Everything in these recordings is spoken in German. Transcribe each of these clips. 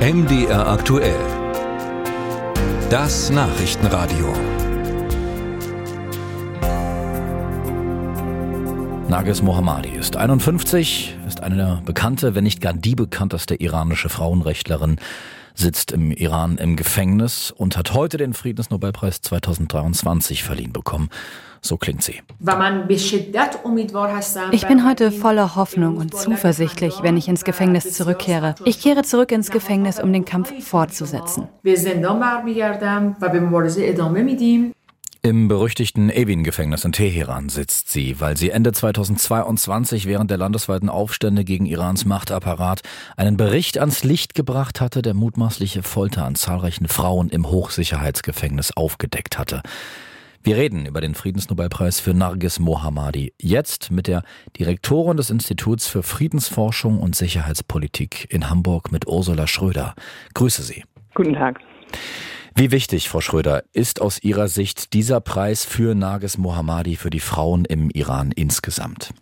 MDR aktuell. Das Nachrichtenradio. Nagis Mohammadi ist 51, ist eine bekannte, wenn nicht gar die bekannteste iranische Frauenrechtlerin, sitzt im Iran im Gefängnis und hat heute den Friedensnobelpreis 2023 verliehen bekommen. So klingt sie. Ich bin heute voller Hoffnung und zuversichtlich, wenn ich ins Gefängnis zurückkehre. Ich kehre zurück ins Gefängnis, um den Kampf fortzusetzen. Im berüchtigten Evin-Gefängnis in Teheran sitzt sie, weil sie Ende 2022 während der landesweiten Aufstände gegen Irans Machtapparat einen Bericht ans Licht gebracht hatte, der mutmaßliche Folter an zahlreichen Frauen im Hochsicherheitsgefängnis aufgedeckt hatte. Wir reden über den Friedensnobelpreis für Nargis Mohammadi. Jetzt mit der Direktorin des Instituts für Friedensforschung und Sicherheitspolitik in Hamburg mit Ursula Schröder. Grüße Sie. Guten Tag. Wie wichtig, Frau Schröder, ist aus Ihrer Sicht dieser Preis für Nargis Mohammadi für die Frauen im Iran insgesamt?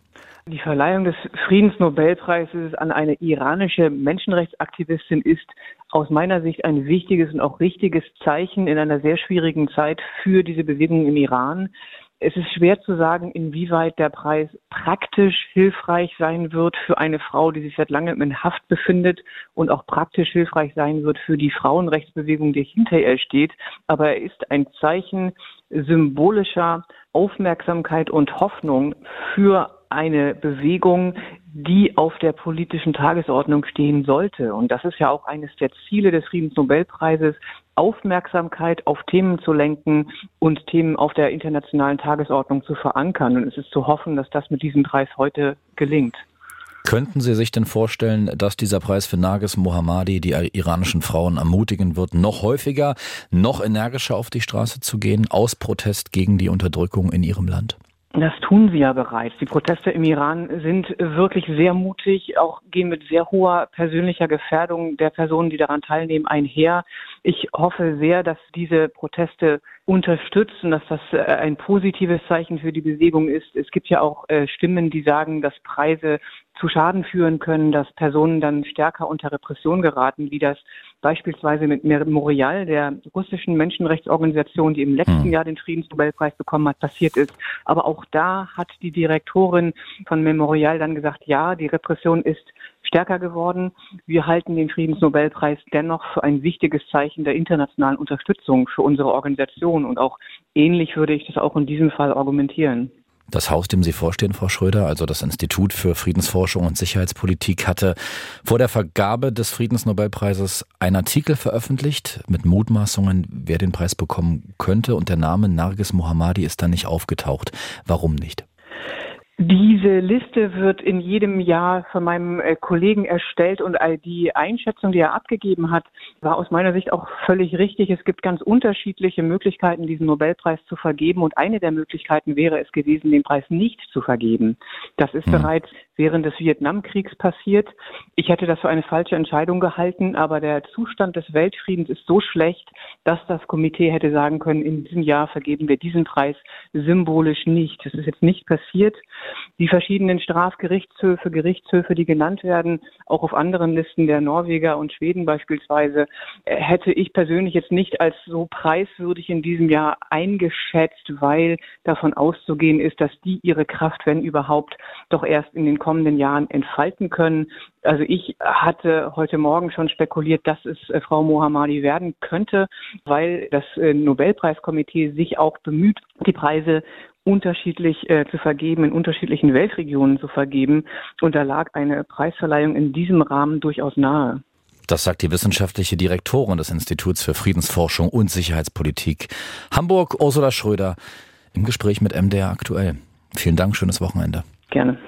Die Verleihung des Friedensnobelpreises an eine iranische Menschenrechtsaktivistin ist aus meiner Sicht ein wichtiges und auch richtiges Zeichen in einer sehr schwierigen Zeit für diese Bewegung im Iran. Es ist schwer zu sagen, inwieweit der Preis praktisch hilfreich sein wird für eine Frau, die sich seit langem in Haft befindet und auch praktisch hilfreich sein wird für die Frauenrechtsbewegung, die hinter ihr steht. Aber er ist ein Zeichen symbolischer Aufmerksamkeit und Hoffnung für eine Bewegung, die auf der politischen Tagesordnung stehen sollte. Und das ist ja auch eines der Ziele des Friedensnobelpreises, Aufmerksamkeit auf Themen zu lenken und Themen auf der internationalen Tagesordnung zu verankern. Und es ist zu hoffen, dass das mit diesem Preis heute gelingt. Könnten Sie sich denn vorstellen, dass dieser Preis für Nagis Mohammadi die iranischen Frauen ermutigen wird, noch häufiger, noch energischer auf die Straße zu gehen, aus Protest gegen die Unterdrückung in ihrem Land? Das tun sie ja bereits. Die Proteste im Iran sind wirklich sehr mutig, auch gehen mit sehr hoher persönlicher Gefährdung der Personen, die daran teilnehmen, einher. Ich hoffe sehr, dass diese Proteste unterstützen, dass das äh, ein positives Zeichen für die Bewegung ist. Es gibt ja auch äh, Stimmen, die sagen, dass Preise zu Schaden führen können, dass Personen dann stärker unter Repression geraten, wie das beispielsweise mit Memorial, der russischen Menschenrechtsorganisation, die im letzten hm. Jahr den Friedensnobelpreis bekommen hat, passiert ist. Aber auch da hat die Direktorin von Memorial dann gesagt, ja, die Repression ist stärker geworden. Wir halten den Friedensnobelpreis dennoch für ein wichtiges Zeichen der internationalen Unterstützung für unsere Organisation. Und auch ähnlich würde ich das auch in diesem Fall argumentieren. Das Haus, dem Sie vorstehen, Frau Schröder, also das Institut für Friedensforschung und Sicherheitspolitik, hatte vor der Vergabe des Friedensnobelpreises einen Artikel veröffentlicht mit Mutmaßungen, wer den Preis bekommen könnte. Und der Name Nargis Mohammadi ist dann nicht aufgetaucht. Warum nicht? Diese Liste wird in jedem Jahr von meinem äh, Kollegen erstellt und die Einschätzung, die er abgegeben hat, war aus meiner Sicht auch völlig richtig. Es gibt ganz unterschiedliche Möglichkeiten, diesen Nobelpreis zu vergeben und eine der Möglichkeiten wäre es gewesen, den Preis nicht zu vergeben. Das ist mhm. bereits während des Vietnamkriegs passiert. Ich hätte das für eine falsche Entscheidung gehalten, aber der Zustand des Weltfriedens ist so schlecht, dass das Komitee hätte sagen können, in diesem Jahr vergeben wir diesen Preis symbolisch nicht. Das ist jetzt nicht passiert. Die verschiedenen Strafgerichtshöfe, Gerichtshöfe, die genannt werden, auch auf anderen Listen der Norweger und Schweden beispielsweise, äh, hätte ich persönlich jetzt nicht als so preiswürdig in diesem Jahr eingeschätzt, weil davon auszugehen ist, dass die ihre Kraft, wenn überhaupt, doch erst in den kommenden Jahren entfalten können. Also ich hatte heute Morgen schon spekuliert, dass es äh, Frau Mohammadi werden könnte, weil das äh, Nobelpreiskomitee sich auch bemüht, die Preise unterschiedlich äh, zu vergeben, in unterschiedlichen Weltregionen zu vergeben. Und da lag eine Preisverleihung in diesem Rahmen durchaus nahe. Das sagt die wissenschaftliche Direktorin des Instituts für Friedensforschung und Sicherheitspolitik Hamburg, Ursula Schröder, im Gespräch mit MDR aktuell. Vielen Dank, schönes Wochenende. Gerne.